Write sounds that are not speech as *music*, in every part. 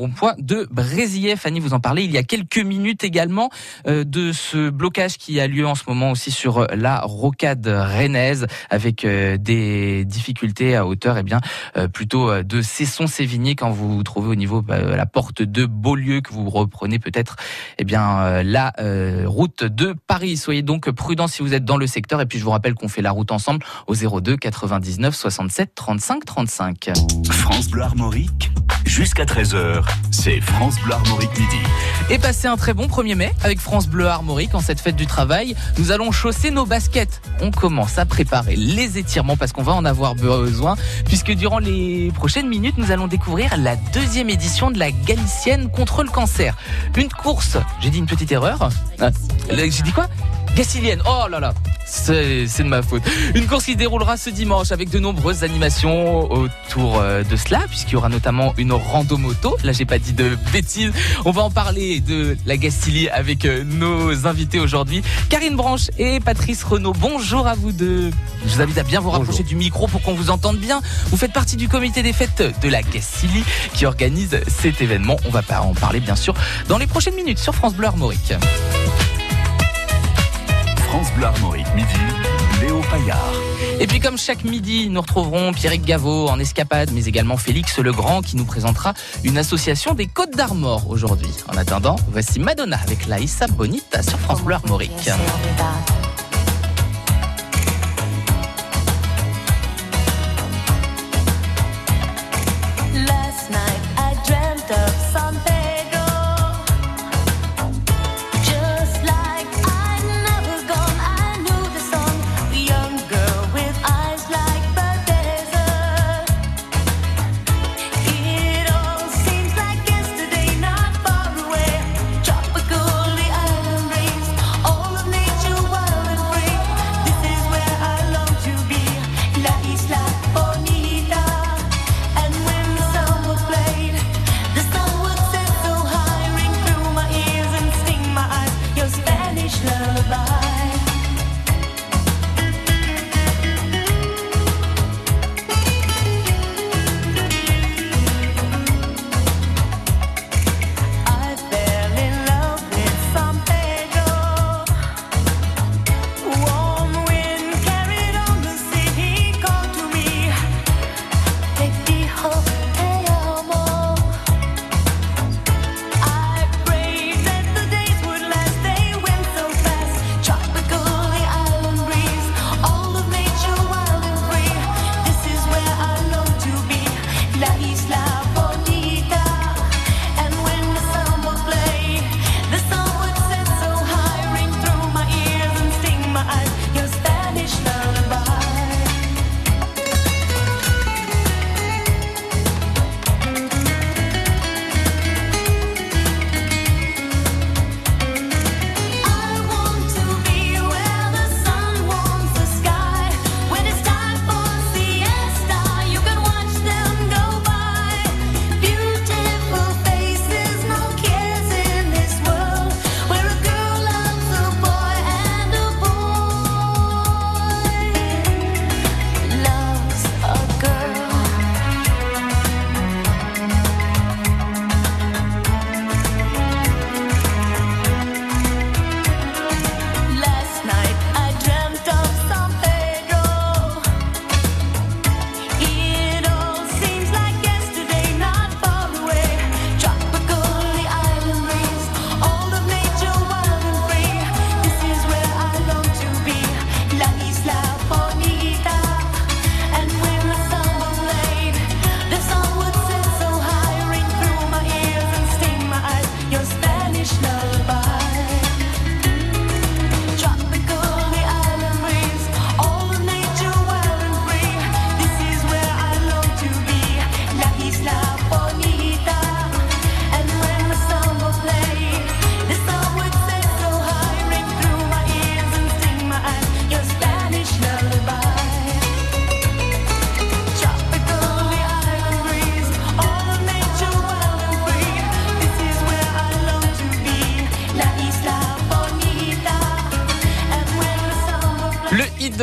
rond-point de Brésillet. Fanny, vous en parlez il y a quelques minutes également euh, de ce blocage qui a lieu en ce moment aussi sur la rocade rennaise avec euh, des difficultés à hauteur et eh bien euh, plutôt de Cesson-Sévigné quand vous vous trouvez au niveau de la porte de Beaulieu que vous reprenez peut-être eh bien la route de Paris. Soyez donc prudents si vous êtes dans le secteur et puis je vous rappelle qu'on fait la route ensemble au 02 99 67 35 35. France Bleu Armorique jusqu'à 13h, c'est France Bleu Armorique midi. Et passez un très bon 1er mai avec France Bleu Armorique en cette fête du travail. Nous allons chausser nos baskets. On commence à préparer les étirements parce qu'on va en avoir besoin puisque durant les prochaines minutes, nous allons découvrir la deuxième édition de la Galicienne contre le cancer. Une course, j'ai dit une petite erreur. Ah, j'ai dit quoi? Gacilienne, oh là là, c'est de ma faute. Une course qui déroulera ce dimanche avec de nombreuses animations autour euh, de cela, puisqu'il y aura notamment une rando moto. Là, j'ai pas dit de bêtises. On va en parler de la Gastilie avec euh, nos invités aujourd'hui, Karine Branche et Patrice Renaud. Bonjour à vous deux. Je vous invite à bien vous rapprocher du micro pour qu'on vous entende bien. Vous faites partie du comité des fêtes de la Gastilie qui organise cet événement. On va en parler bien sûr dans les prochaines minutes sur France Bleu Armorique. France Bleu Armorique, midi, Léo Paillard. Et puis comme chaque midi, nous retrouverons Pierrick Gaveau en escapade, mais également Félix Legrand qui nous présentera une association des Côtes d'Armor aujourd'hui. En attendant, voici Madonna avec la Issa Bonita sur France Bleu Armorique.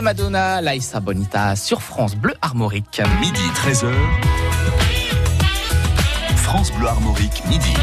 Madonna, Laïsa Bonita sur France Bleu Armorique. Midi 13h. France Bleu Armorique, midi.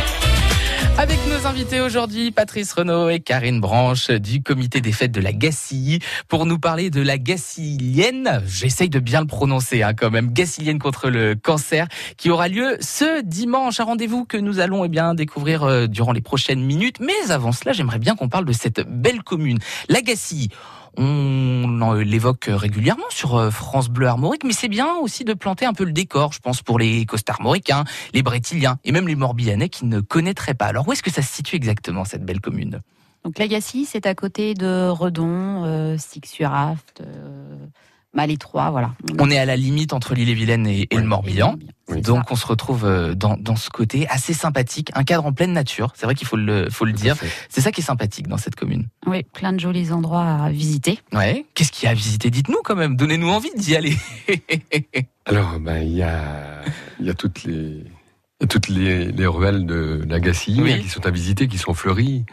Avec nos invités aujourd'hui, Patrice Renaud et Karine Branche du comité des fêtes de la Gacilly pour nous parler de la Gacillienne. J'essaye de bien le prononcer hein, quand même. Gacillienne contre le cancer qui aura lieu ce dimanche. Un rendez-vous que nous allons eh bien découvrir euh, durant les prochaines minutes. Mais avant cela, j'aimerais bien qu'on parle de cette belle commune, la Gacilly. On l'évoque régulièrement sur euh, France Bleu Armorique, mais c'est bien aussi de planter un peu le décor, je pense, pour les costarmoricains, les brétiliens et même les morbihanais qui ne connaîtraient pas. Alors où est-ce que ça se situe exactement, cette belle commune? Donc Lagacy, c'est à côté de Redon, euh, euh, Malétroit, voilà. On est à la limite entre l'île-et-Vilaine et, et le Morbihan. Oui, Donc on se retrouve euh, dans, dans ce côté assez sympathique, un cadre en pleine nature. C'est vrai qu'il faut le, faut le dire. C'est ça qui est sympathique dans cette commune. Oui, plein de jolis endroits à visiter. Ouais. Qu'est-ce qu'il y a à visiter? Dites-nous quand même. Donnez-nous envie d'y aller. *laughs* Alors, ben, il y a, il y a toutes les, toutes les, les ruelles de l'Agassi Oui. hein, qui sont à visiter, qui sont fleuries.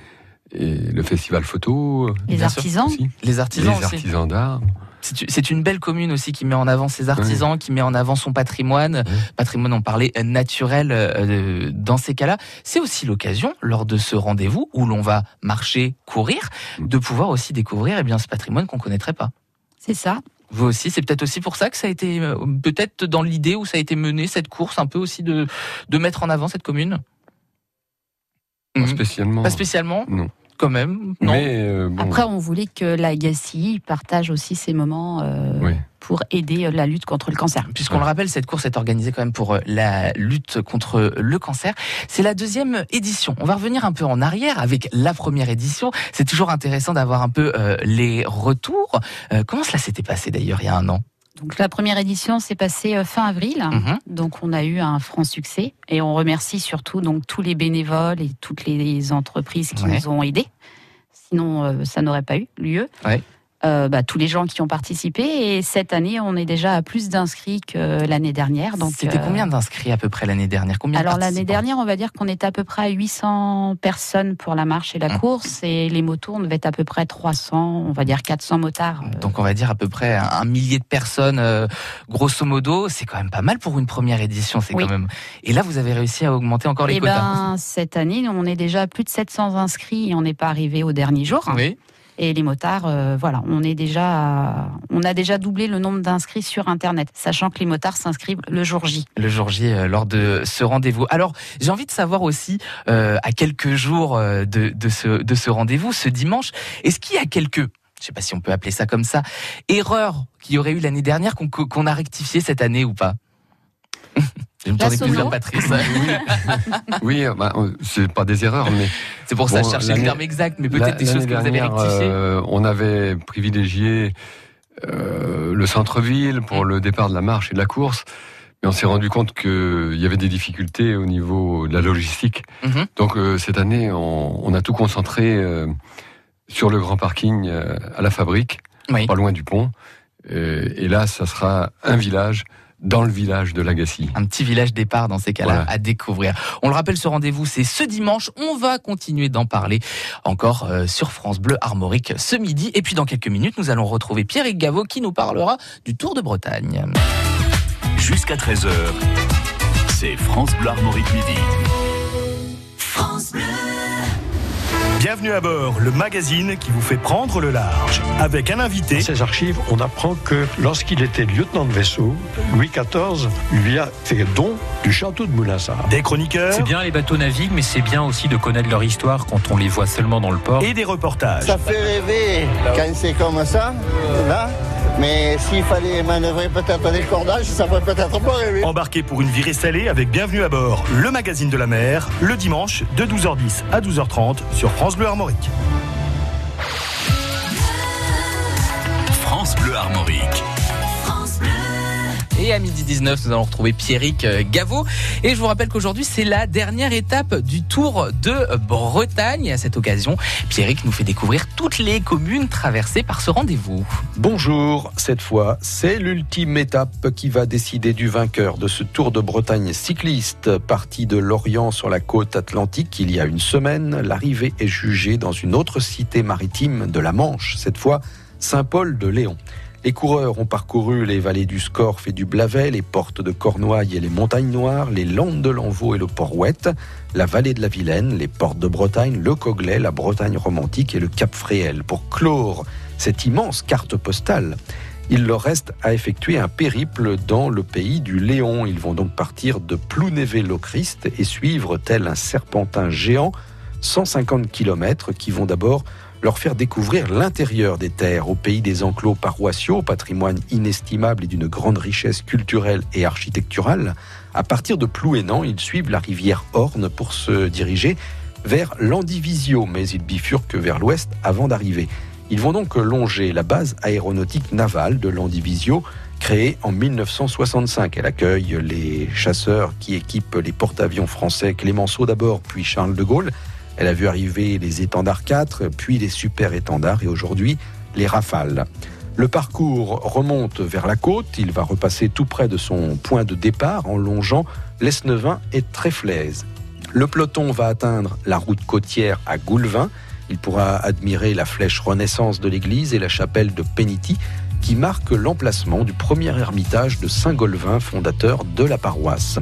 Et le festival photo. Les artisans, aussi. Les Les artisans aussi. artisans d'art. C'est une belle commune aussi qui met en avant ses artisans, qui met en avant son patrimoine. Oui. Patrimoine, on parlait euh, naturel euh, dans ces cas-là. C'est aussi l'occasion, lors de ce rendez-vous où l'on va marcher, courir, de pouvoir aussi découvrir eh bien, ce patrimoine qu'on connaîtrait pas. c'est ça. Vous aussi, c'est peut-être aussi pour ça que ça a été, euh, peut-être dans l'idée où ça a été mené, cette course, un peu aussi de, de mettre en avant cette commune? Pas Mhm. spécialement. Pas spécialement? Non. Quand même Non Mais euh, bon, Après, on voulait que Lagacy partage aussi ses moments euh, Oui. pour aider euh, la lutte contre le cancer. Puisqu'on le rappelle, cette course est organisée quand même pour euh, la lutte contre le cancer. C'est la deuxième édition. On va revenir un peu en arrière avec la première édition. C'est toujours intéressant d'avoir un peu euh, les retours. Euh, comment cela s'était passé d'ailleurs il y a un an? Donc la première édition s'est passée euh, fin avril. Mhm. Donc on a eu un franc succès et on remercie surtout donc tous les bénévoles et toutes les entreprises qui Ouais. nous ont aidés. Sinon euh, ça n'aurait pas eu lieu. Ouais. Euh, bah, tous les gens qui ont participé et cette année on est déjà à plus d'inscrits que l'année dernière. Donc C'était euh, combien d'inscrits à peu près l'année dernière? Combien de alors l'année dernière, on va dire qu'on était à peu près à 800 personnes pour la marche et la Hum. course, et les motos, on devait être à peu près 300, on va dire 400 motards. euh, Donc on va dire à peu près un millier de personnes, euh, grosso modo. C'est quand même pas mal pour une première édition. C'est Oui. quand même. Et là, vous avez réussi à augmenter encore les et quotas? ben cette année, on est déjà à plus de 700 inscrits et on n'est pas arrivé au dernier jour. Oui. Et les motards, euh, voilà, on est déjà, on a déjà doublé le nombre d'inscrits sur Internet, sachant que les motards s'inscrivent le jour J. le jour J euh, lors de ce rendez-vous. Alors, j'ai envie de savoir aussi, euh, à quelques jours de, ce, de ce rendez-vous, ce dimanche, est-ce qu'il y a quelques, je sais pas si on peut appeler ça comme ça, erreurs qu'il y aurait eu l'année dernière qu'on qu'on a rectifié cette année ou pas? Me La plus vers *laughs* Patrice. oui, bah, euh, c'est pas des erreurs, mais C'est pour ça que Bon, je cherchais le terme exact, mais peut-être des choses que vous avez rectifiées. euh, on avait privilégié euh, le centre-ville pour le départ de la marche et de la course, mais on s'est rendu compte qu'il y avait des difficultés au niveau de la logistique. Mhm. Donc euh, cette année, on, on a tout concentré euh, sur le grand parking euh, à la fabrique, Oui. pas loin du pont. Et là, ça sera un village dans le village de Lagacy. Un petit village départ dans ces cas-là Voilà. à découvrir. On le rappelle, ce rendez-vous, c'est ce dimanche. On va continuer d'en parler encore euh, sur France Bleu Armorique ce midi. Et puis dans quelques minutes, nous allons retrouver Pierre Gaveau qui nous parlera du Tour de Bretagne. Jusqu'à 13h, c'est France Bleu Armorique midi. Bienvenue à bord, le magazine qui vous fait prendre le large. Avec un invité, Dans ces archives, on apprend que lorsqu'il était lieutenant de vaisseau, Louis XIV lui a fait don du château de Moulinsart. des chroniqueurs C'est bien les bateaux naviguent, mais c'est bien aussi de connaître leur histoire quand on les voit seulement dans le port. et des reportages. Ça fait rêver quand c'est comme ça, là. Mais s'il fallait manœuvrer peut-être des cordages, ça ferait peut-être pas rêver. Embarqué pour une virée salée avec Bienvenue à bord, le magazine de la mer, le dimanche de 12h10 à 12h30 sur France Bleu Armorique. France Bleu Armorique. Et à midi 19, nous allons retrouver Pierrick euh, Gaveau. Et je vous rappelle qu'aujourd'hui, c'est la dernière étape du Tour de Bretagne. Et à cette occasion, Pierrick nous fait découvrir toutes les communes traversées par ce rendez-vous. Bonjour, cette fois, c'est l'ultime étape qui va décider du vainqueur de ce Tour de Bretagne cycliste. Parti de Lorient sur la côte atlantique il y a une semaine, l'arrivée est jugée dans une autre cité maritime de la Manche, cette fois Saint-Paul de Léon. Les coureurs ont parcouru les vallées du Scorff et du Blavet, les portes de Cornouailles et les montagnes noires, les landes de l'Envaux et le Port-Ouette, la vallée de la Vilaine, les portes de Bretagne, le Coglay, la Bretagne romantique et le Cap Fréhel. Pour clore cette immense carte postale, il leur reste à effectuer un périple dans le pays du Léon. Ils vont donc partir de Plounévé-Locrist et suivre tel un serpentin géant 150 km qui vont d'abord leur faire découvrir l'intérieur des terres, au pays des enclos paroissiaux, patrimoine inestimable et d'une grande richesse culturelle et architecturale. À partir de Plouénan, ils suivent la rivière Orne pour se diriger vers Landivisio, mais ils bifurquent vers l'ouest avant d'arriver. Ils vont donc longer la base aéronautique navale de Landivisio, créée en 1965. Elle accueille les chasseurs qui équipent les porte-avions français Clémenceau d'abord, puis Charles de Gaulle. Elle a vu arriver les étendards 4, puis les super étendards et aujourd'hui les rafales. Le parcours remonte vers la côte, il va repasser tout près de son point de départ en longeant l'Esnevin et Tréflaise. Le peloton va atteindre la route côtière à Goulvin. Il pourra admirer la flèche Renaissance de l'église et la chapelle de Péniti qui marque l'emplacement du premier ermitage de Saint-Golvin, fondateur de la paroisse.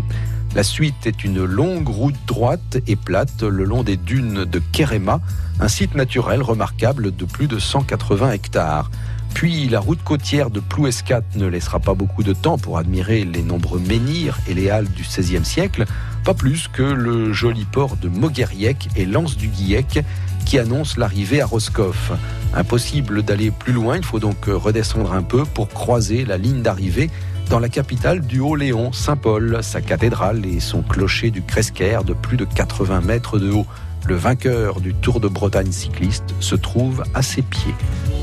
La suite est une longue route droite et plate le long des dunes de Kerema, un site naturel remarquable de plus de 180 hectares. Puis la route côtière de Plouescat ne laissera pas beaucoup de temps pour admirer les nombreux menhirs et les halles du XVIe siècle, pas plus que le joli port de Mogueriec et l'Anse du Guillec qui annonce l'arrivée à Roscoff. Impossible d'aller plus loin, il faut donc redescendre un peu pour croiser la ligne d'arrivée dans la capitale du Haut-Léon, Saint-Paul, sa cathédrale et son clocher du Cresquer de plus de 80 mètres de haut. Le vainqueur du Tour de Bretagne cycliste se trouve à ses pieds.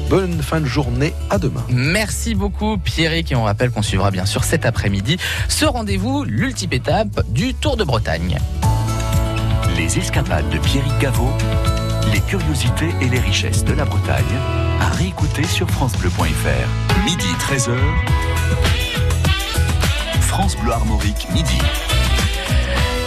Bonne fin de journée, à demain. Merci beaucoup Pierrick et on rappelle qu'on suivra bien sûr cet après-midi ce rendez-vous, l'ultime étape du Tour de Bretagne. Les escapades de Pierrick Gaveau, les curiosités et les richesses de la Bretagne, à réécouter sur francebleu.fr. Midi 13h. France Bleu Armorique, midi.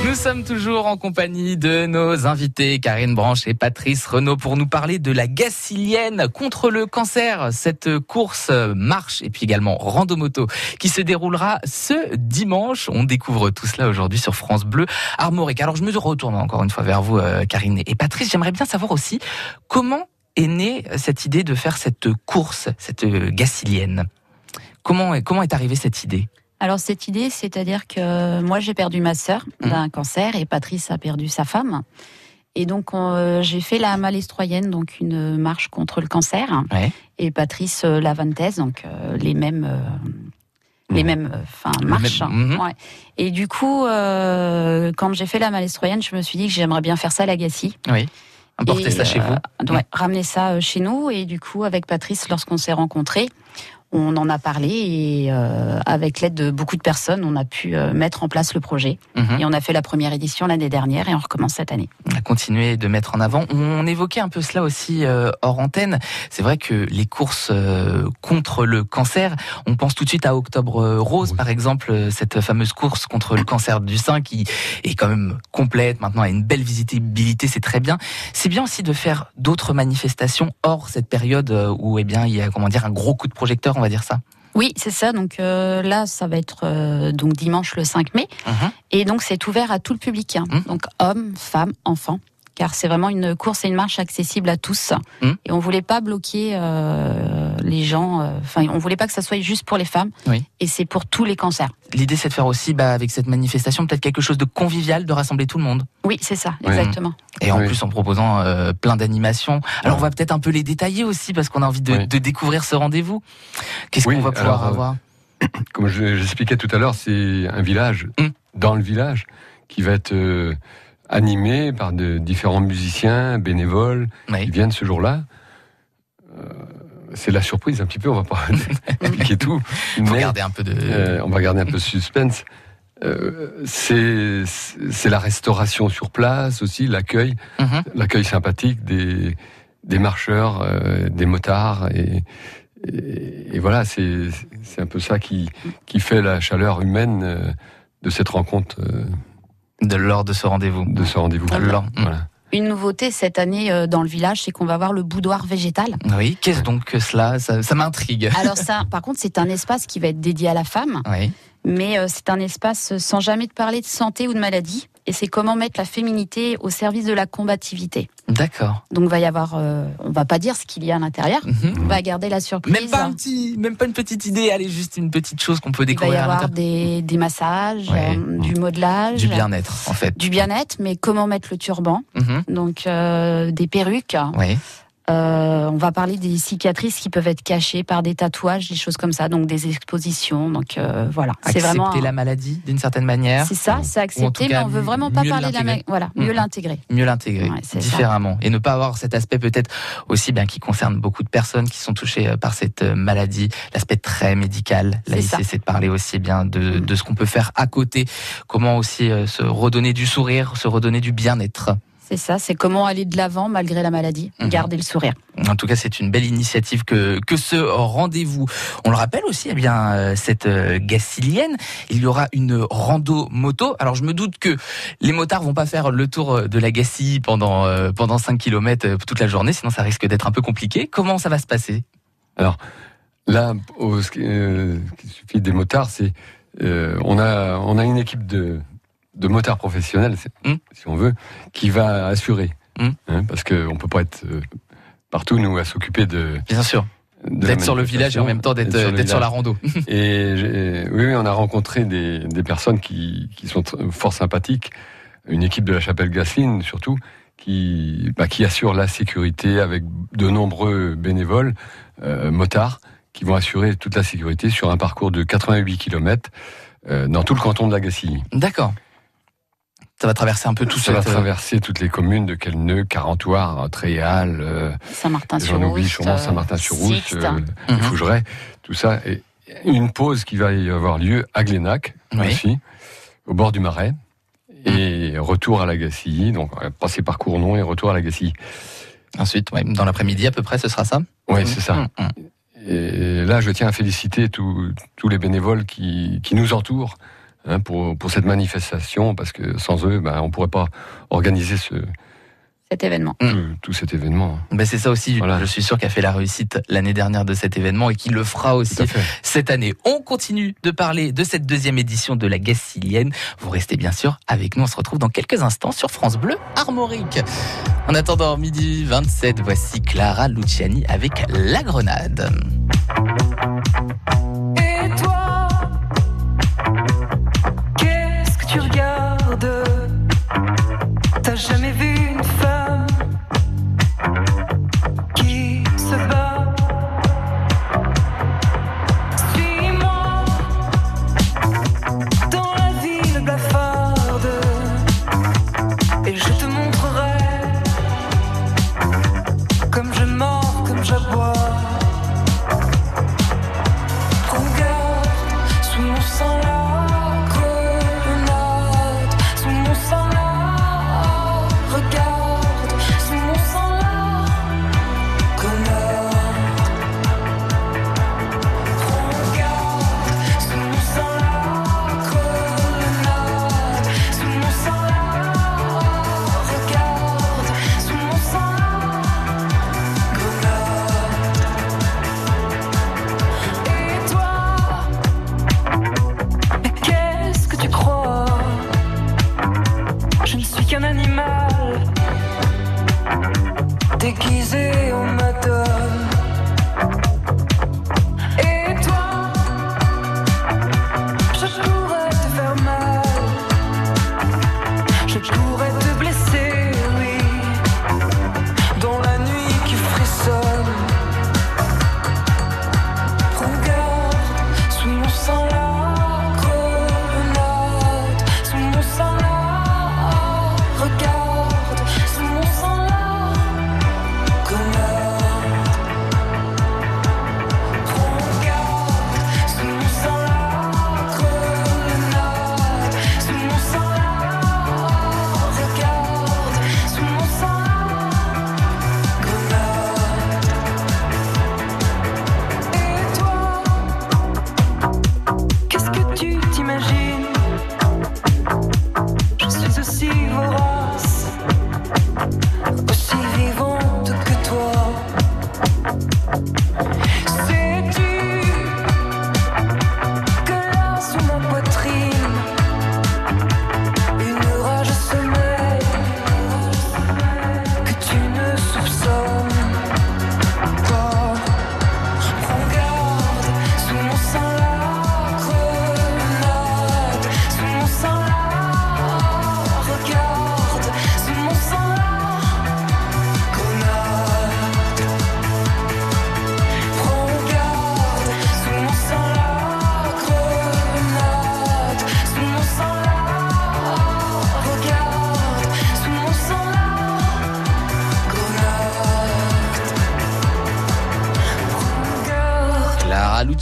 Nous sommes toujours en compagnie de nos invités, Karine Branche et Patrice Renaud, pour nous parler de la Gacilienne contre le cancer. Cette course marche et puis également randomoto qui se déroulera ce dimanche. On découvre tout cela aujourd'hui sur France Bleu Armorique. Alors je me retourne encore une fois vers vous, euh, Karine et Patrice. J'aimerais bien savoir aussi comment est née cette idée de faire cette course, cette Gacilienne. Comment, comment est arrivée cette idée? Alors cette idée, c'est-à-dire que moi j'ai perdu ma sœur Mmh. d'un cancer et Patrice a perdu sa femme. Et donc euh, j'ai fait la malestroyenne, donc une marche contre le cancer. Ouais. Et Patrice euh, la donc euh, les mêmes, euh, les mêmes, enfin Le marches. même-. Ouais. Et du coup, euh, quand j'ai fait la malestroyenne, je me suis dit que j'aimerais bien faire ça à la Gassie. Oui. Importer Et, ça chez vous. ramener ça chez nous. Et du coup, avec Patrice, lorsqu'on s'est rencontrés, on en a parlé et euh, avec l'aide de beaucoup de personnes, on a pu euh, mettre en place le projet. Mhm. Et on a fait la première édition l'année dernière et on recommence cette année. On a continué de mettre en avant. On évoquait un peu cela aussi euh, hors antenne. C'est vrai que les courses euh, contre le cancer, on pense tout de suite à Octobre Rose, Oui. par exemple, cette fameuse course contre le cancer du sein qui est quand même complète maintenant, a une belle visibilité, c'est très bien. C'est bien aussi de faire d'autres manifestations hors cette période où eh bien il y a comment dire un gros coup de projecteur, on va dire ça. Oui, c'est ça. Donc euh, là, ça va être euh, donc dimanche le 5 mai. Mhm. Et donc c'est ouvert à tout le public. hein. Mhm. Donc hommes, femmes, enfants. Car c'est vraiment une course et une marche accessible à tous. Mhm. Et on voulait pas bloquer euh, les gens. euh, Enfin, on voulait pas que ça soit juste pour les femmes. Oui. Et c'est pour tous les cancers. L'idée c'est de faire aussi bah, avec cette manifestation peut-être quelque chose de convivial, de rassembler tout le monde. Oui, c'est ça, exactement. Et en Oui. plus en proposant euh, plein d'animations. Alors on va peut-être un peu les détailler aussi parce qu'on a envie de, Oui. de découvrir ce rendez-vous. Qu'est-ce Oui, qu'on va pouvoir alors, avoir? *clears throat* Comme je- j'expliquais tout à l'heure, c'est un village, Mm. dans le village, qui va être euh, animé par de différents musiciens, bénévoles, qui Oui. viennent ce jour-là. Euh, c'est la surprise un petit peu, on va pas *laughs* expliquer tout. Il faut mais, garder un peu de. euh, on va garder un peu de suspense. Euh, c'est la restauration sur place aussi, l'accueil, Mhm. l'accueil sympathique des, des marcheurs, euh, des motards. Et, et, et voilà, c'est un peu ça qui, qui fait la chaleur humaine de cette rencontre, de lors de ce rendez-vous. de ce rendez-vous. Voilà. Une nouveauté cette année euh, dans le village, c'est qu'on va voir le boudoir végétal. Oui, qu'est-ce donc que cela? Ça, ça m'intrigue. Alors ça, par contre, c'est un espace qui va être dédié à la femme, Oui. mais euh, c'est un espace sans jamais te parler de santé ou de maladie. Et c'est comment mettre la féminité au service de la combativité. D'accord. Donc va y avoir, euh, on va pas dire ce qu'il y a à l'intérieur, Mhm. on va garder la surprise. Même pas un petit, même pas une petite idée, allez, juste une petite chose qu'on peut Il va y découvrir à avoir des, des massages, Ouais. euh, du modelage, Du bien-être, en fait. du bien-être, mais comment mettre le turban, Mhm. donc euh, des perruques. Oui. Euh, on va parler des cicatrices qui peuvent être cachées par des tatouages, des choses comme ça, donc des expositions. Donc euh, voilà, c'est Accepter vraiment. un- la maladie d'une certaine manière. C'est ça, c'est cas, mais on veut vraiment pas parler de la. l'intégrer. ma- Voilà, mieux Mhm. l'intégrer. mieux l'intégrer Ouais, c'est ça. différemment et ne pas avoir cet aspect peut-être aussi bien qui concerne beaucoup de personnes qui sont touchées euh, par cette maladie, l'aspect très médical. Là C'est ici, c'est de parler aussi bien de, Mm. de ce qu'on peut faire à côté, comment aussi se redonner du sourire, se redonner du bien-être. C'est ça, c'est comment aller de l'avant malgré la maladie, Mhm. garder le sourire. En tout cas, c'est une belle initiative que, que ce rendez-vous. On le rappelle aussi, eh bien, euh, cette euh, Gacilienne, il y aura une rando moto. Alors, je me doute que les motards vont pas faire le tour euh, de la Gacilly pendant, euh, pendant 5 km toute la journée, sinon ça risque d'être un peu compliqué. Comment ça va se passer? Là, au, qui euh, ce qui suffit des motards, c'est euh, on a on a une équipe de de motards professionnels, c'est- Mm. si on veut, qui va assurer, Mm. Hein, parce que on peut pas être euh, partout nous à s'occuper de, Bien sûr, d'être sur le village et en même temps d'être sur la rando. Et oui, oui, on a rencontré des, des personnes qui, qui sont fort sympathiques, une équipe de la chapelle Gasseline surtout, qui, bah, qui assure la sécurité avec de nombreux bénévoles, euh, motards, qui vont assurer toute la sécurité sur un parcours de 88 km dans tout le canton de la Gacilly. D'accord. Ça va traverser un peu tout Ça va cette, euh, traverser toutes les communes de Quelneux, Carentoire, Tréal, euh, Saint-Martin-sur-Rousse. j'en oublie sûrement euh, euh, Mhm. Fougeray, tout ça. Et une pause qui va y avoir lieu à Glénac Oui. aussi, au bord du Marais. Et retour à la Gacilly, donc passer par Cournon et retour à la Gacilly. Ensuite, ouais, dans l'après-midi à peu près, ce sera ça? Oui, c'est ça. Mhm. Et là, je tiens à féliciter tous tous les bénévoles qui, qui nous entourent hein, pour, pour cette manifestation, parce que sans eux, ben, on ne pourrait pas organiser ce, Cet événement. Mm. tout, tout cet événement. Ben c'est ça aussi, Voilà. je suis sûr qu'a fait la réussite l'année dernière de cet événement et qu'il le fera aussi cette année. On continue de parler de cette deuxième édition de la Gacilienne. Vous restez bien sûr avec nous. On se retrouve dans quelques instants sur France Bleu Armorique. En attendant midi 27, voici Clara Luciani avec La Grenade.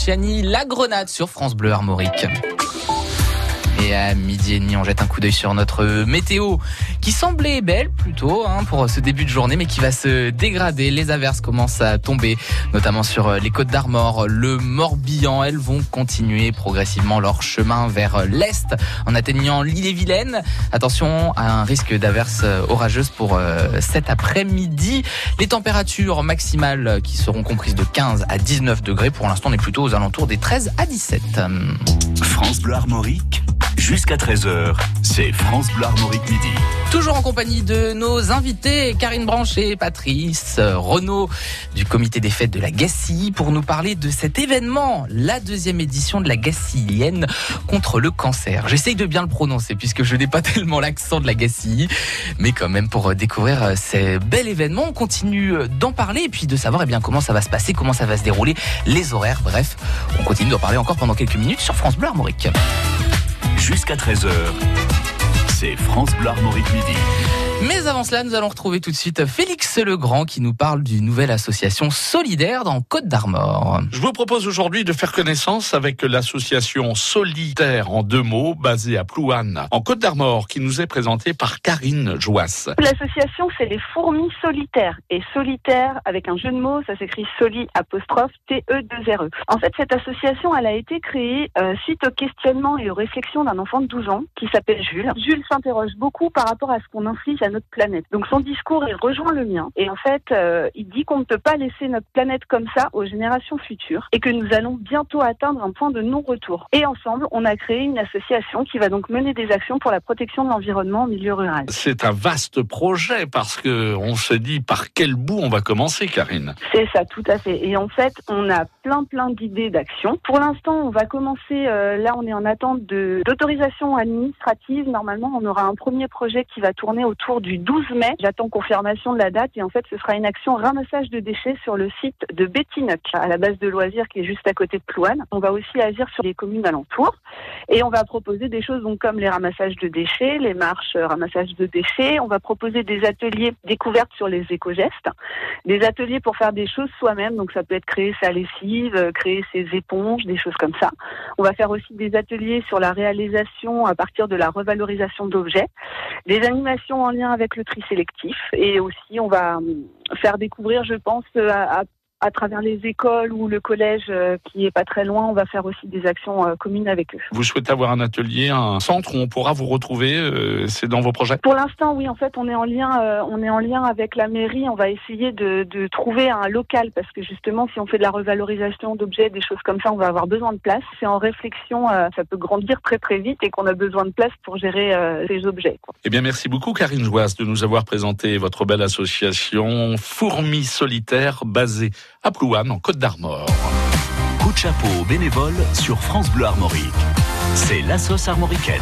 La Grenade sur France Bleu Armorique. Et à midi et demi, on jette un coup d'œil sur notre météo qui semblait belle plutôt hein, pour ce début de journée, mais qui va se dégrader. Les averses commencent à tomber, notamment sur les côtes d'Armor, le Morbihan. Elles vont continuer progressivement leur chemin vers l'est en atteignant l'île-et-Vilaine. Attention à un risque d'averses orageuses pour euh, cet après-midi. Les températures maximales qui seront comprises de 15 à 19 degrés. Pour l'instant, on est plutôt aux alentours des 13 à 17. France Bleu Armorique, jusqu'à 13h, c'est France Bleu Armorique midi. Toujours en compagnie de nos invités, Karine Branchet, Patrice euh, Renaud du comité des fêtes de la Gacilly pour nous parler de cet événement, la deuxième édition de la Gacillienne contre le cancer. J'essaye de bien le prononcer puisque je n'ai pas *laughs* tellement l'accent de la Gacilly, mais quand même pour euh, découvrir euh, ces bel événement, on continue d'en parler et puis de savoir eh bien comment ça va se passer, comment ça va se dérouler, les horaires, bref, on continue d'en parler encore pendant quelques minutes sur France Bleu Armorique. Jusqu'à 13h, c'est France Bleu Armorique midi. Mais avant cela, nous allons retrouver tout de suite Félix Legrand qui nous parle d'une nouvelle association solidaire dans Côte d'Armor. Je vous propose aujourd'hui de faire connaissance avec l'association Solidaire en deux mots, basée à Plouane, en Côte d'Armor, qui nous est présentée par Karine Joas. L'association, c'est les fourmis solitaires. Et solitaire, avec un jeu de mots, ça s'écrit soli apostrophe T-E-2-R-E. En fait, cette association, elle a été créée euh, suite au questionnement et aux réflexions d'un enfant de 12 ans qui s'appelle Jules. Jules s'interroge beaucoup par rapport à ce qu'on inflige à notre planète. Donc son discours, il rejoint le mien. Et en fait, euh, il dit qu'on ne peut pas laisser notre planète comme ça aux générations futures et que nous allons bientôt atteindre un point de non-retour. Et ensemble, on a créé une association qui va donc mener des actions pour la protection de l'environnement en milieu rural. C'est un vaste projet parce que on se dit par quel bout on va commencer, Karine? C'est ça, tout à fait. Et en fait, on a plein plein d'idées d'action. Pour l'instant, on va commencer. euh, là, on est en attente d'autorisation administrative. Normalement, on aura un premier projet qui va tourner autour du 12 mai. J'attends confirmation de la date et en fait, ce sera une action ramassage de déchets sur le site de Bétinoc, à la base de loisirs qui est juste à côté de Plouane. On va aussi agir sur les communes alentours et on va proposer des choses donc comme les ramassages de déchets, les marches euh, ramassage de déchets. On va proposer des ateliers découvertes sur les éco-gestes, des ateliers pour faire des choses soi-même. Donc ça peut être créer sa lessive, euh, créer ses éponges, des choses comme ça. On va faire aussi des ateliers sur la réalisation à partir de la revalorisation d'objets, des animations en lien avec le tri sélectif. Et aussi on va hum, faire découvrir, je pense, euh, à- à travers les écoles ou le collège euh, qui est pas très loin, on va faire aussi des actions euh, communes avec eux. Vous souhaitez avoir un atelier, un centre où on pourra vous retrouver euh, C'est dans vos projets? Pour l'instant, oui, en fait, on est en lien, on est en lien avec la mairie. On va essayer de, de trouver un local parce que justement, si on fait de la revalorisation d'objets, des choses comme ça, on va avoir besoin de place. C'est en réflexion, ça peut grandir très très vite et qu'on a besoin de place pour gérer ces objets. quoi. Eh bien, merci beaucoup, Karine Joas, de nous avoir présenté votre belle association Fourmis Solitaires, basée à Plouane, en Côte d'Armor. Coup de chapeau aux bénévoles sur France Bleu Armorique. C'est la sauce armoricaine.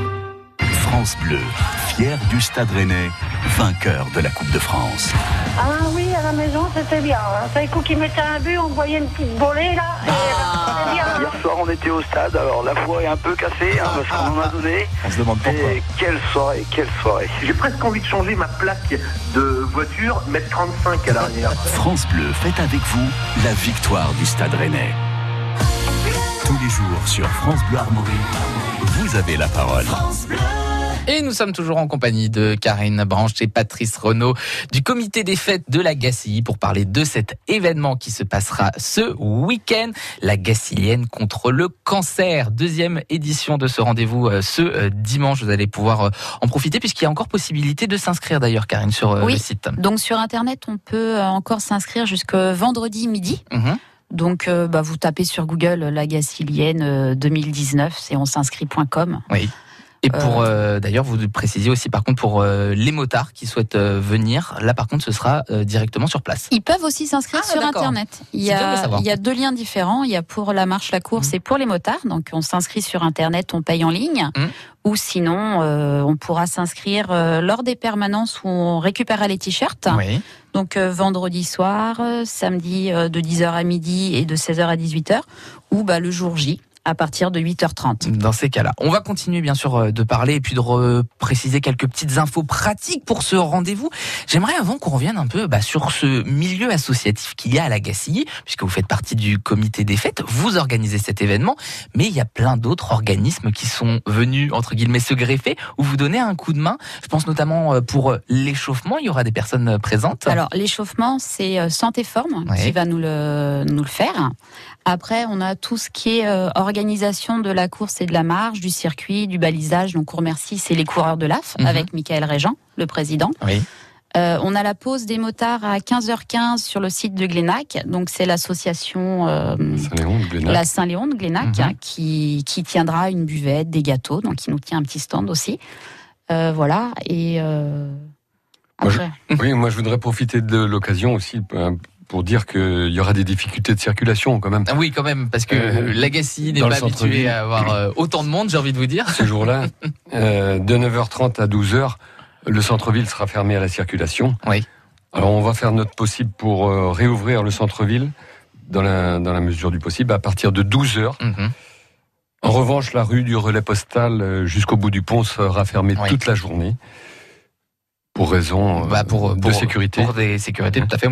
France Bleu, fier du Stade Rennais, vainqueur de la Coupe de France. Ah oui, à la maison, c'était bien. hein. C'est coup qui mettait un but, on voyait une petite bolée là. et, euh, c'était bien. Hier soir, on était au stade. Alors, la voix est un peu cassée hein, parce qu'on en a donné. On se demande pourquoi. Et quelle soirée, quelle soirée. J'ai presque envie de changer ma plaque de voiture, mettre 35 à l'arrière. France Bleu fête avec vous la victoire du Stade Rennais. Tous les jours sur France Bleu Armorique, vous avez la parole. Et nous sommes toujours en compagnie de Karine Branche et Patrice Renaud du comité des fêtes de la Gacilly pour parler de cet événement qui se passera ce week-end, la Gacillienne contre le cancer. Deuxième édition de ce rendez-vous euh, ce euh, dimanche. Vous allez pouvoir euh, en profiter puisqu'il y a encore possibilité de s'inscrire d'ailleurs, Karine, sur Oui. le site. Donc sur Internet, on peut encore s'inscrire jusque vendredi midi. Mhm. Donc euh, bah, vous tapez sur Google la Gacillienne euh, 2019, c'est on s'inscrit.com. Oui. Et pour euh, d'ailleurs, vous précisez aussi par contre pour euh, les motards qui souhaitent euh, venir, là par contre ce sera euh, directement sur place. Ils peuvent aussi s'inscrire Ah, sur. Internet. Il y, a, savoir. il y a deux liens différents. Il y a pour la marche, la course et pour les motards. Donc on s'inscrit sur Internet, on paye en ligne. Ou sinon, euh, on pourra s'inscrire euh, lors des permanences où on récupérera les t-shirts. Oui. Donc euh, vendredi soir, euh, samedi euh, de 10h à midi et de 16h à 18h. Ou bah, le jour J à partir de 8h30. Dans ces cas-là, on va continuer bien sûr euh, de parler et puis de préciser quelques petites infos pratiques pour ce rendez-vous. J'aimerais avant qu'on revienne un peu bah, sur ce milieu associatif qu'il y a à la Gacilly, puisque vous faites partie du comité des fêtes, vous organisez cet événement, mais il y a plein d'autres organismes qui sont venus entre guillemets se greffer ou vous donner un coup de main. Je pense notamment euh, pour l'échauffement, il y aura des personnes euh, présentes. Alors l'échauffement, c'est euh, Santé Forme Ouais. qui va nous le, nous le faire. Après, on a tout ce qui est euh, organisation de la course et de la marche, du circuit, du balisage. Donc on remercie, c'est les coureurs de l'AF Mhm. avec Michael Régent, le président. Oui. Euh, on a la pause des motards à 15h15 sur le site de Glénac. Donc c'est l'association euh, Saint-Léon de Glénac. la Saint-Léon de Glénac Mhm. hein, qui, qui tiendra une buvette, des gâteaux. Donc il nous tient un petit stand aussi. Euh, voilà. Et Moi, je- après- *laughs* oui, moi je voudrais profiter de l'occasion aussi pour dire qu'il y aura des difficultés de circulation quand même. Ah Oui, quand même, parce que Euh, n'est pas habituée à avoir euh, autant de monde, j'ai envie de vous dire. Ce jour-là, *laughs* euh, de 9h30 à 12h, le centre-ville sera fermé à la circulation. Oui. Alors on va faire notre possible pour euh, réouvrir le centre-ville dans la, dans la mesure du possible à partir de 12h. Mhm. En revanche, la rue du relais postal jusqu'au bout du pont sera fermée Oui. toute la journée pour raison euh, Bah, pour, de pour- sécurité. Pour des sécurités, tout à fait.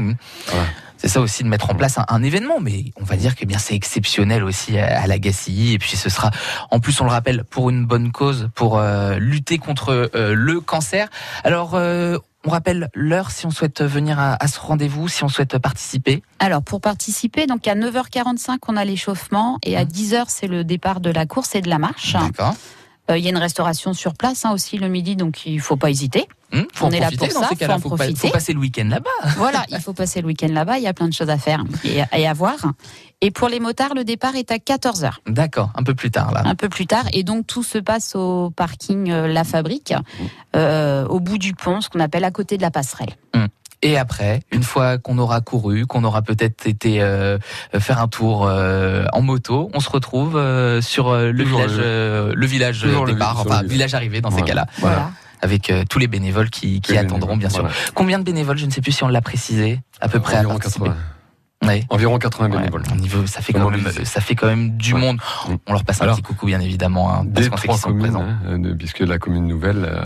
C'est ça aussi de mettre en place un, un événement, mais on va dire que eh bien c'est exceptionnel aussi à, à la Gacilly. Et puis ce sera, en plus on le rappelle, pour une bonne cause, pour euh, lutter contre euh, le cancer. Alors euh, on rappelle l'heure si on souhaite venir à, à ce rendez-vous, si on souhaite participer. Alors, pour participer, donc à 9h45, on a l'échauffement et à 10h, c'est le départ de la course et de la marche. D'accord. Euh, Il y a une restauration sur place hein, aussi le midi, donc il faut pas hésiter. Hum, faut On en est là pour ça, faut en Faut, pas- profiter. faut passer le week-end là-bas. *laughs* Voilà, il faut passer le week-end là-bas, il y a plein de choses à faire et, et à voir. Et pour les motards, le départ est à 14h. D'accord, un peu plus tard là. Un peu plus tard, et donc tout se passe au parking euh, La Fabrique, euh, au bout du pont, ce qu'on appelle à côté de la passerelle. Et après, une fois qu'on aura couru, qu'on aura peut-être été euh, faire un tour euh, en moto, on se retrouve euh, sur euh, le village, le- euh, le village le- départ, enfin village. arrivé dans ces Voilà. cas-là, Voilà. Avec euh, tous les bénévoles qui, qui Les attendront bien sûr. voilà. Combien de bénévoles Je ne sais plus si on l'a précisé. À peu près à Environ participer. 80. Ouais. Environ 80 Ouais, bénévoles. au niveau, ça fait quand même, mobilisés. ça fait quand même du Ouais. monde. On leur passe un Alors, petit coucou bien évidemment, hein, parce Des qu'on sait trois qu'ils sont communes, présents. hein, de- puisque la commune nouvelle euh,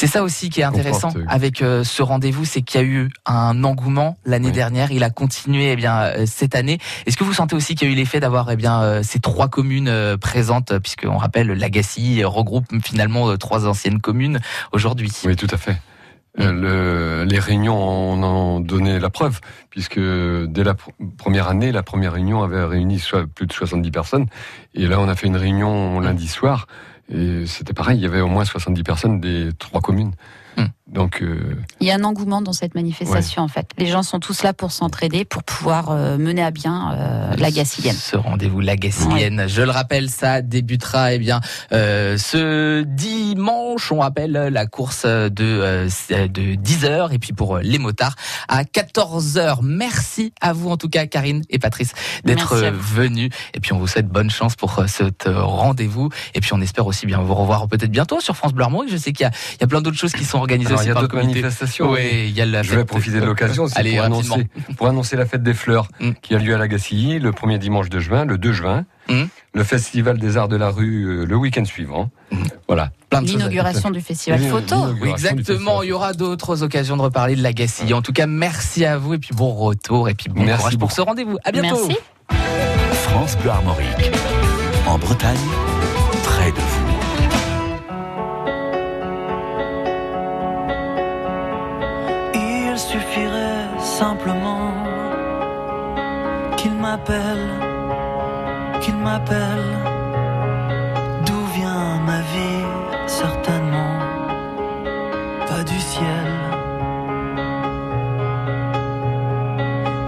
C'est ça aussi qui est intéressant avec euh, ce rendez-vous, c'est qu'il y a eu un engouement l'année dernière, il a continué eh bien euh, cette année. Est-ce que vous sentez aussi qu'il y a eu l'effet d'avoir eh bien euh, ces trois communes présentes, puisqu'on rappelle Lagacy regroupe finalement trois anciennes communes aujourd'hui. Oui, tout à fait. Le- les réunions en ont donné la preuve, puisque dès la pr- première année, la première réunion avait réuni soit plus de 70 personnes. Et là, on a fait une réunion lundi soir, et c'était pareil, il y avait au moins 70 personnes des trois communes. Donc, euh, Il y a un engouement dans cette manifestation en fait. Les gens sont tous là pour s'entraider, pour pouvoir euh, mener à bien euh, la Gacillienne. Ce rendez-vous la Gacillienne, je le rappelle, ça débutera eh bien euh, ce dimanche. On rappelle la course de de 10 h et puis pour les motards à 14 h Merci à vous en tout cas, Karine et Patrice, d'être venus. Et puis on vous souhaite bonne chance pour cet euh, rendez-vous. Et puis on espère aussi bien vous revoir peut-être bientôt sur France Bleu Armorique. Je sais qu'il y y a plein d'autres choses qui sont organisées alors, il y a d'autres manifestations. Oui, il y a la Je vais profiter de l'occasion Allez, pour, annoncer, pour annoncer la fête des fleurs Mm. qui a lieu à la Gacilly le premier dimanche de juin, le 2 juin. Mm. Le festival des arts de la rue euh, le week-end suivant. Voilà. Plein de choses à- L'inauguration du festival photo. Oui, exactement. Il y aura d'autres occasions de reparler de la Gacilly. En tout cas, merci à vous et puis bon retour et puis bon Merci courage pour ce rendez-vous. À bientôt. Merci. France Bleu Armorique. En Bretagne, près de vous. Simplement qu'il m'appelle, qu'il m'appelle. D'où vient ma vie Certainement pas du ciel.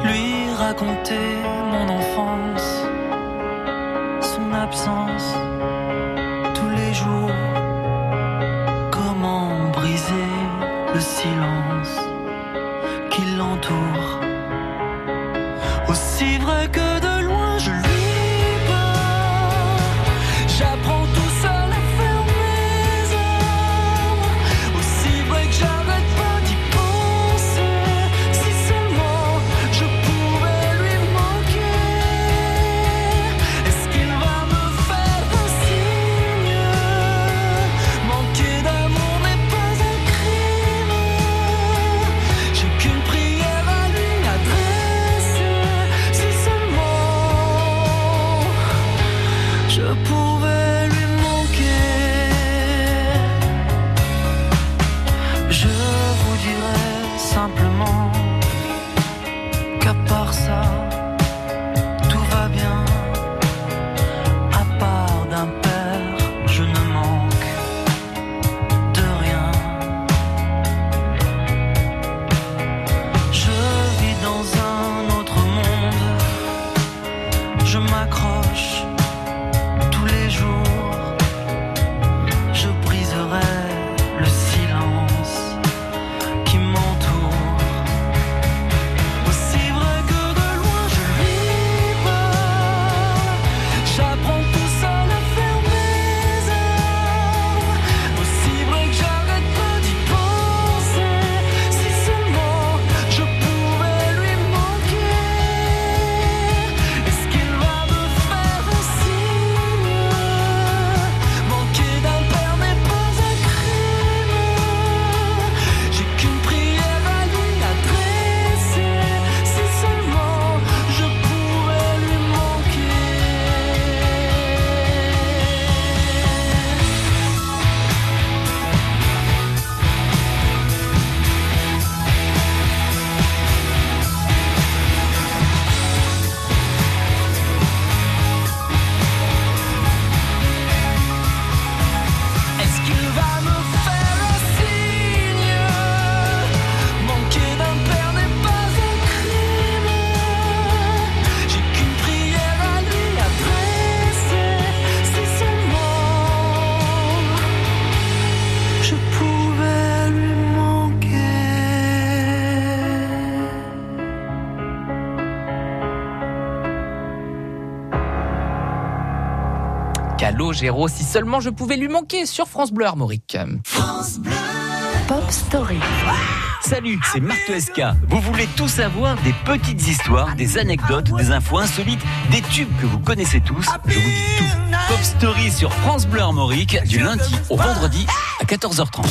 Lui raconter je Calogero, si seulement je pouvais lui manquer sur France Bleu Armorique. Pop Story. Salut, c'est Marc SK. Vous voulez tout savoir des petites histoires, des anecdotes, des infos insolites, des tubes que vous connaissez tous Je vous dis tout. Pop Story sur France Bleu Armorique du lundi au vendredi à 14h30.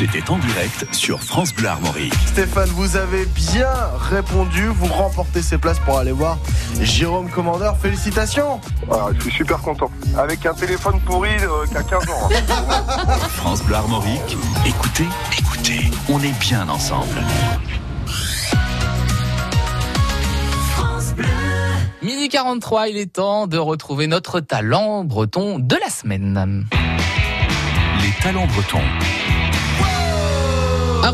C'était en direct sur France Bleu Armorique. Stéphane, vous avez bien répondu. Vous remportez ces places pour aller voir Jérôme Commandeur. Félicitations. Ah, je suis super content. Avec un téléphone pourri euh, qui a 15 ans. hein. *laughs* France Bleu Armorique. Écoutez, écoutez, on est bien ensemble. Midi 43, il est temps de retrouver notre talent breton de la semaine. Les talents bretons.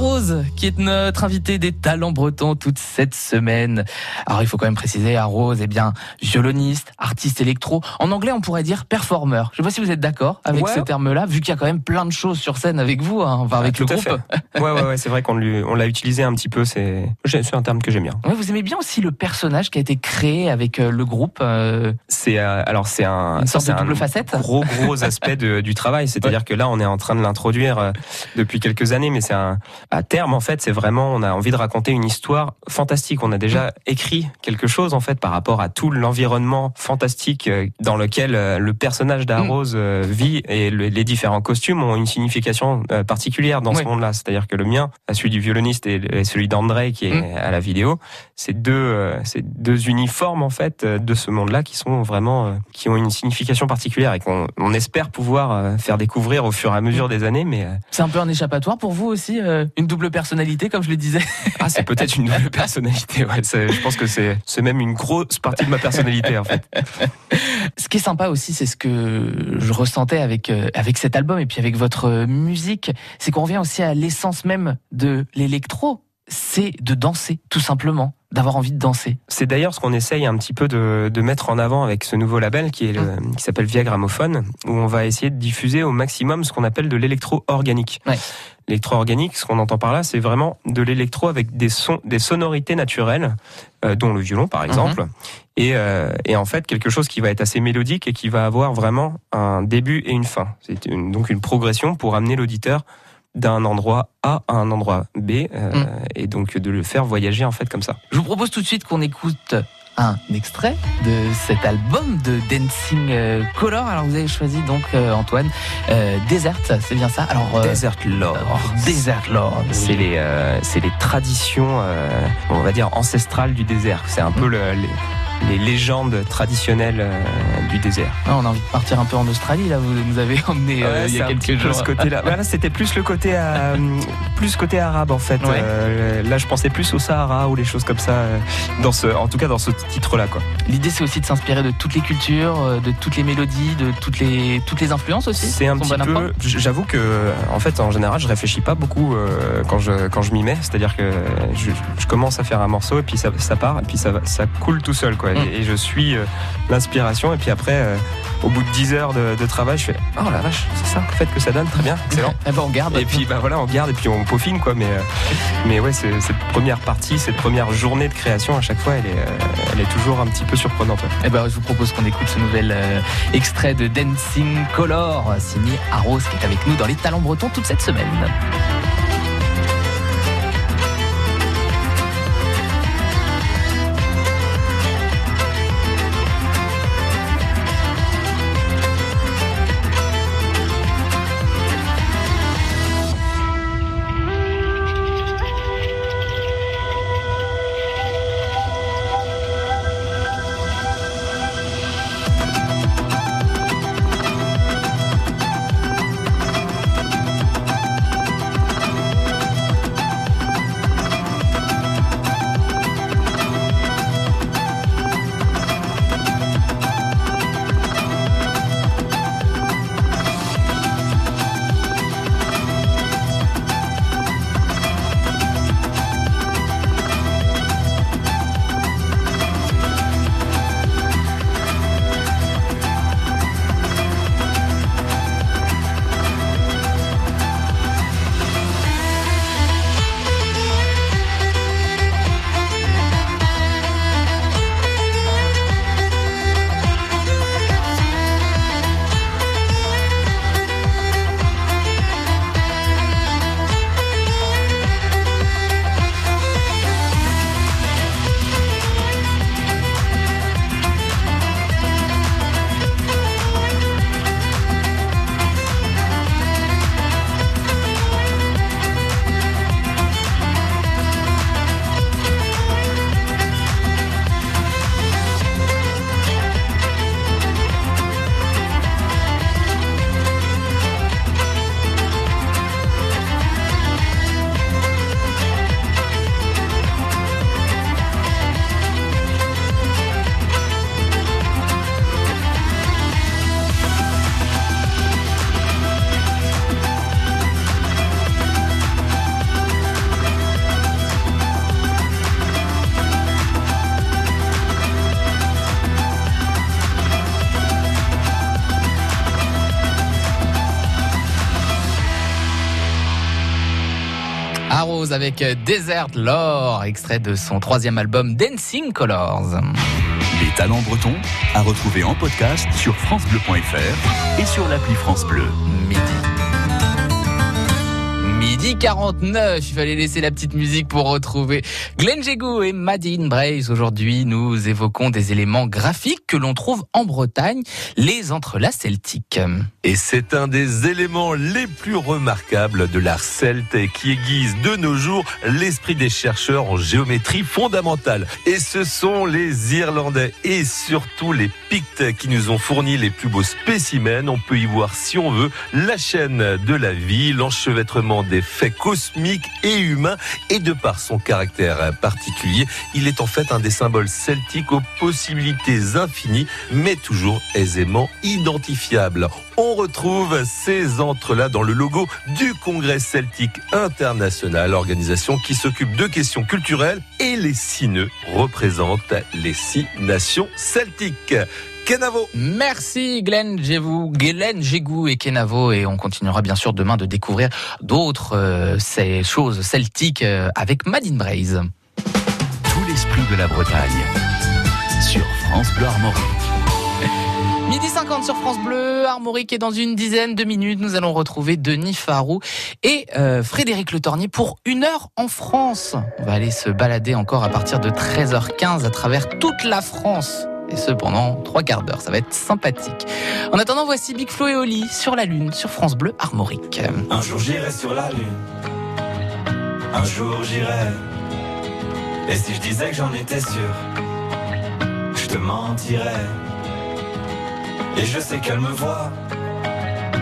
Arose, qui est notre invité des talents bretons toute cette semaine. Alors il faut quand même préciser, Arose, eh bien, violoniste, artiste électro. En anglais, on pourrait dire performeur. Je sais pas si vous êtes d'accord avec Ouais. ce terme-là, vu qu'il y a quand même plein de choses sur scène avec vous, hein, enfin avec Ah, le groupe. fait. Ouais, ouais, ouais, c'est vrai qu'on l'a utilisé un petit peu. C'est c'est un terme que j'aime bien. Ouais, vous aimez bien aussi le personnage qui a été créé avec euh, le groupe. euh, C'est euh, alors c'est un Une sorte de double facette? Gros gros *laughs* aspect de- du travail. C'est-à-dire que là, on est en train de l'introduire depuis quelques années, mais c'est un à terme en fait, c'est vraiment on a envie de raconter une histoire fantastique. On a déjà écrit quelque chose en fait par rapport à tout l'environnement fantastique euh, dans lequel euh, le personnage d'Arose euh, vit et le- les différents costumes ont une signification particulière dans ce monde-là. C'est-à-dire que le mien, celui du violoniste et celui d'André qui est Mm. à la vidéo, c'est deux, c'est deux uniformes en fait de ce monde-là qui sont vraiment, qui ont une signification particulière et qu'on on espère pouvoir faire découvrir au fur et à mesure des années. Mais C'est un peu un échappatoire pour vous aussi, euh, une double personnalité, comme je le disais. *laughs* ah, c'est peut-être une double personnalité. Ouais, je pense que c'est, c'est même une grosse partie de ma personnalité en fait. *laughs* Ce qui est sympa aussi, c'est ce que je ressentais avec euh, avec cet album et puis avec votre euh, musique, c'est qu'on revient aussi à l'essence même de l'électro. C'est de danser, tout simplement, d'avoir envie de danser. C'est d'ailleurs ce qu'on essaye un petit peu de, de, mettre en avant avec ce nouveau label qui, est le, qui s'appelle Via Gramophone, où on va essayer de diffuser au maximum ce qu'on appelle de l'électro-organique. Ouais. L'électro-organique, ce qu'on entend par là, c'est vraiment de l'électro avec des sons, des sonorités naturelles, euh, dont le violon par exemple, et, euh, et en fait quelque chose qui va être assez mélodique et qui va avoir vraiment un début et une fin. C'est donc une progression pour amener l'auditeur d'un endroit A à un endroit B, euh, Mm. et donc de le faire voyager en fait comme ça. Je vous propose tout de suite qu'on écoute un extrait de cet album de Dancing euh, Color. Alors vous avez choisi donc euh, Antoine euh, Desert, c'est bien ça? Alors euh, Desert Lord. Desert Lord. C'est les, c'est les traditions, on va dire, ancestrales du désert. C'est un peu le- les, les légendes traditionnelles euh, du désert. Ah, on a envie de partir un peu en Australie là. Vous nous avez *laughs* emmené euh, Ouais, il y a quelques jours. ce côté-là. *laughs* Voilà, c'était plus le côté, euh, plus côté arabe en fait. Ouais. Là, je pensais plus au Sahara ou les choses comme ça. Dans ce, en tout cas, dans ce titre-là, quoi. L'idée c'est aussi de s'inspirer de toutes les cultures, de toutes les mélodies, de toutes les toutes les influences aussi. C'est un petit bon peu. J'avoue que, en fait, en général, je réfléchis pas beaucoup quand je quand je m'y mets. C'est-à-dire que je, je commence à faire un morceau et puis ça, ça part et puis ça ça coule tout seul, quoi. Mm. Et, et je suis euh, l'inspiration et puis après, euh, au bout de 10 heures de, de travail, je fais oh la vache, c'est ça en fait que ça donne, très bien, excellent. *laughs* Eh ben on garde. Et puis bah voilà, on garde et puis on peaufine quoi. Mais euh, mais ouais, cette première partie, cette première journée de création à chaque fois, elle est elle est toujours un petit peu surprenante. ouais. Eh ben, je vous propose qu'on écoute ce nouvel extrait de Dancing Color, signé Arros, qui est avec nous dans les talents bretons toute cette semaine. Arrose avec Desert Lore, extrait de son troisième album Dancing Colors. Les talents bretons à retrouver en podcast sur francebleu.fr et sur l'appli France Bleu. Midi. Midi 49, il fallait laisser la petite musique pour retrouver Glenn Jégou et Madine Brace. Aujourd'hui, nous évoquons des éléments graphiques que l'on trouve en Bretagne, les entrelacs celtiques. Et c'est un des éléments les plus remarquables de l'art celte qui aiguise de nos jours l'esprit des chercheurs en géométrie fondamentale. Et ce sont les Irlandais et surtout les Pictes qui nous ont fourni les plus beaux spécimens. On peut y voir, si on veut, la chaîne de la vie, l'enchevêtrement des faits cosmiques et humains et de par son caractère particulier, il est en fait un des symboles celtiques aux possibilités infinies mais toujours aisément identifiables. On retrouve ces entrelacs dans le logo du Congrès celtique international, organisation qui s'occupe de questions culturelles et les six nœuds représentent les six nations celtiques. Kenavo. Merci Glenn Gégou, Glenn Gégou et Kenavo et on continuera bien sûr demain de découvrir d'autres euh, ces choses celtiques euh, avec Madine Braise. Tout l'esprit de la Bretagne sur France Bleu Armorique. *laughs* Midi 50 sur France Bleu, Armorique et dans une dizaine de minutes, nous allons retrouver Denis Farou et euh, Frédéric Le Tornier pour une heure en France. On va aller se balader encore à partir de 13h15 à travers toute la France. Et ce pendant trois quarts d'heure, ça va être sympathique. En attendant, voici Big Flo et Oli sur la Lune, sur France Bleu Armorique. Un jour j'irai sur la lune. Un jour j'irai. Et si je disais que j'en étais sûr, je te mentirais. Et je sais qu'elle me voit,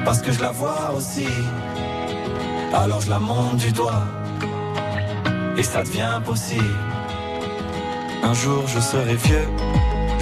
parce que je la vois aussi. Alors je la monte du doigt, et ça devient possible. Un jour je serai vieux,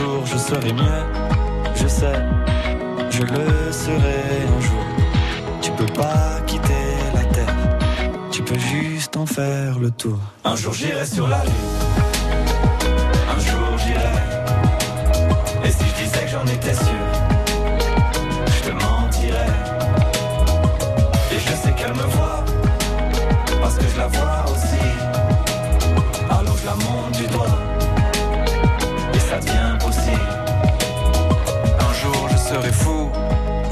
jour je serai mieux, je sais, je le serai un jour. Tu peux pas quitter la terre, tu peux juste en faire le tour. Un jour j'irai sur la lune,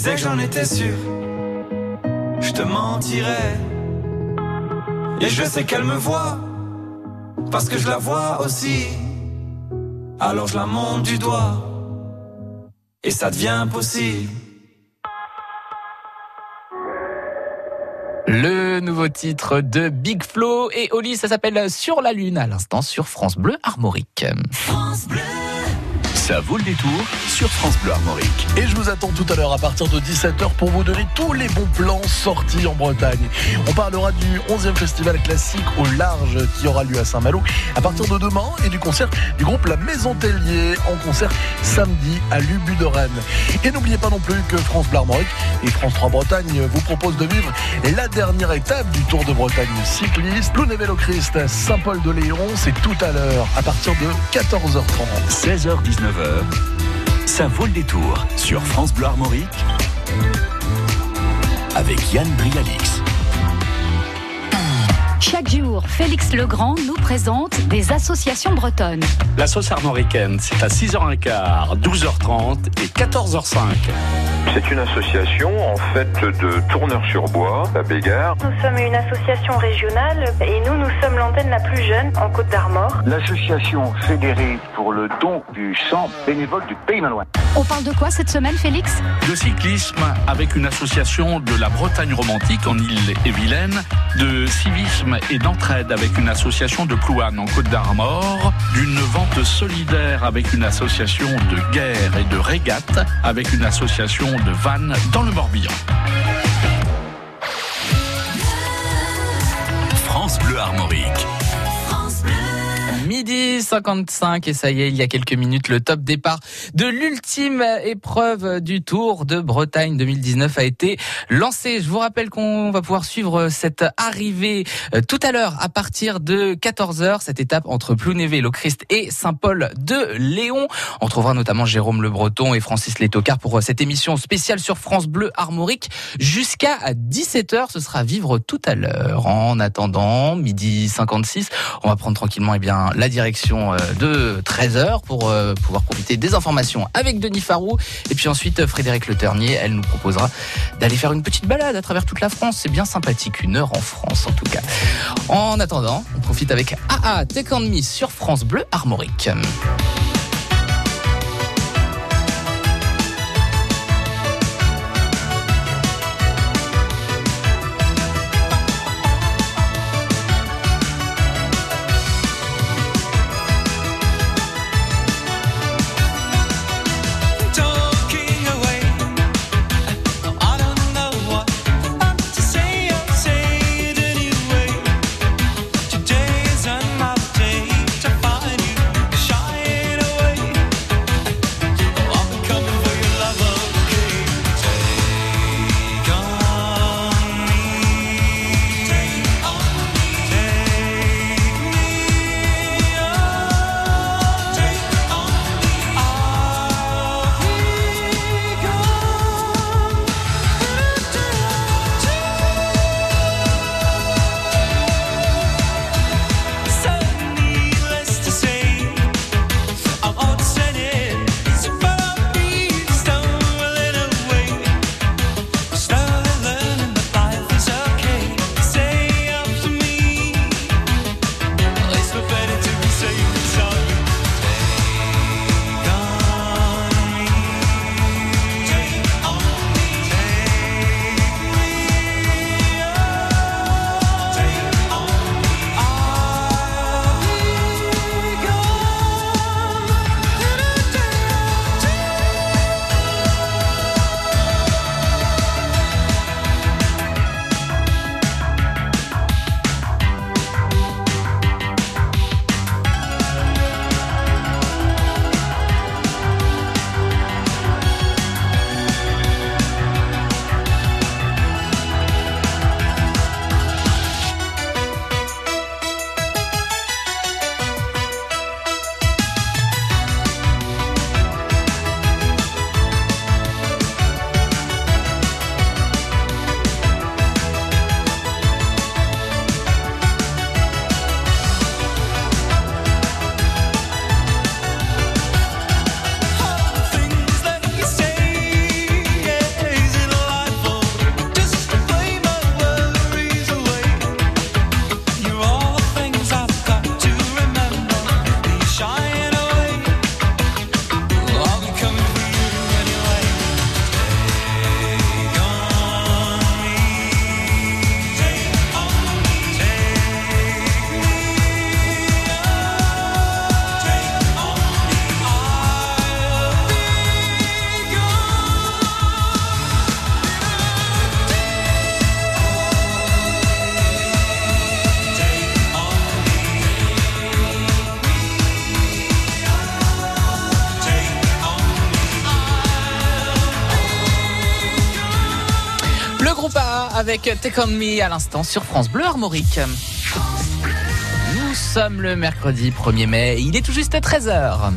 disais que j'en étais sûr, je te mentirais. Et je sais qu'elle me voit, parce que je la vois aussi. Alors je la monte du doigt, et ça devient possible. Le nouveau titre de Big Flo et Oli, ça s'appelle Sur la Lune à l'instant sur France Bleu Armorique. France Bleu. Ça vaut le détour sur France Bleu Armorique. Et je vous attends tout à l'heure à partir de 17h pour vous donner tous les bons plans sortis en Bretagne. On parlera du 11e festival classique au large qui aura lieu à Saint-Malo à partir de demain et du concert du groupe La Maison Tellier en concert samedi à l'Ubu de Rennes. Et n'oubliez pas non plus que France Bleu Armorique et France 3 Bretagne vous proposent de vivre la dernière étape du Tour de Bretagne cycliste. Plounével au Christ, Saint-Paul-de-Léon, c'est tout à l'heure à partir de 14h30. 16h-19h, ça vaut le détour sur France Bleu Armorique avec Yann Brialix. Chaque jour, Félix Legrand nous présente des associations bretonnes. La sauce armoricaine, c'est à 6h15, 12h30 et 14h05. C'est une association en fait de tourneurs sur bois à Bégard. Nous sommes une association régionale et nous, nous sommes l'antenne la plus jeune en Côte d'Armor. L'association fédérée pour le don du sang bénévole du Pays Malouin. On parle de quoi cette semaine, Félix? De cyclisme avec une association de la Bretagne romantique en Île-et-Vilaine, de civisme et d'entraide avec une association de Plouane en Côte d'Armor, d'une vente solidaire avec une association de guerre et de régate avec une association de vannes dans le Morbihan. France Bleu Armorique. Midi 55 et ça y est, il y a quelques minutes, le top départ de l'ultime épreuve du Tour de Bretagne 2019 a été lancé. Je vous rappelle qu'on va pouvoir suivre cette arrivée euh, tout à l'heure à partir de 14h, cette étape entre Plounévé, Le Christ et Saint-Paul de Léon. On trouvera notamment Jérôme Le Breton et Francis Létocard pour euh, cette émission spéciale sur France Bleu Armorique jusqu'à 17h. Ce sera vivre tout à l'heure. En attendant, midi 56, on va prendre tranquillement eh bien la direction euh, de 13h pour euh, pouvoir profiter des informations avec Denis Farou. Et puis ensuite, Frédéric Le Ternier, elle nous proposera d'aller faire une petite balade à travers toute la France. C'est bien sympathique, une heure en France en tout cas. En attendant, on profite avec AA Take On Me sur France Bleu Armorique. Avec Take On Me à l'instant sur France Bleu Armorique. Nous sommes le mercredi 1er mai, il est tout juste à 13h.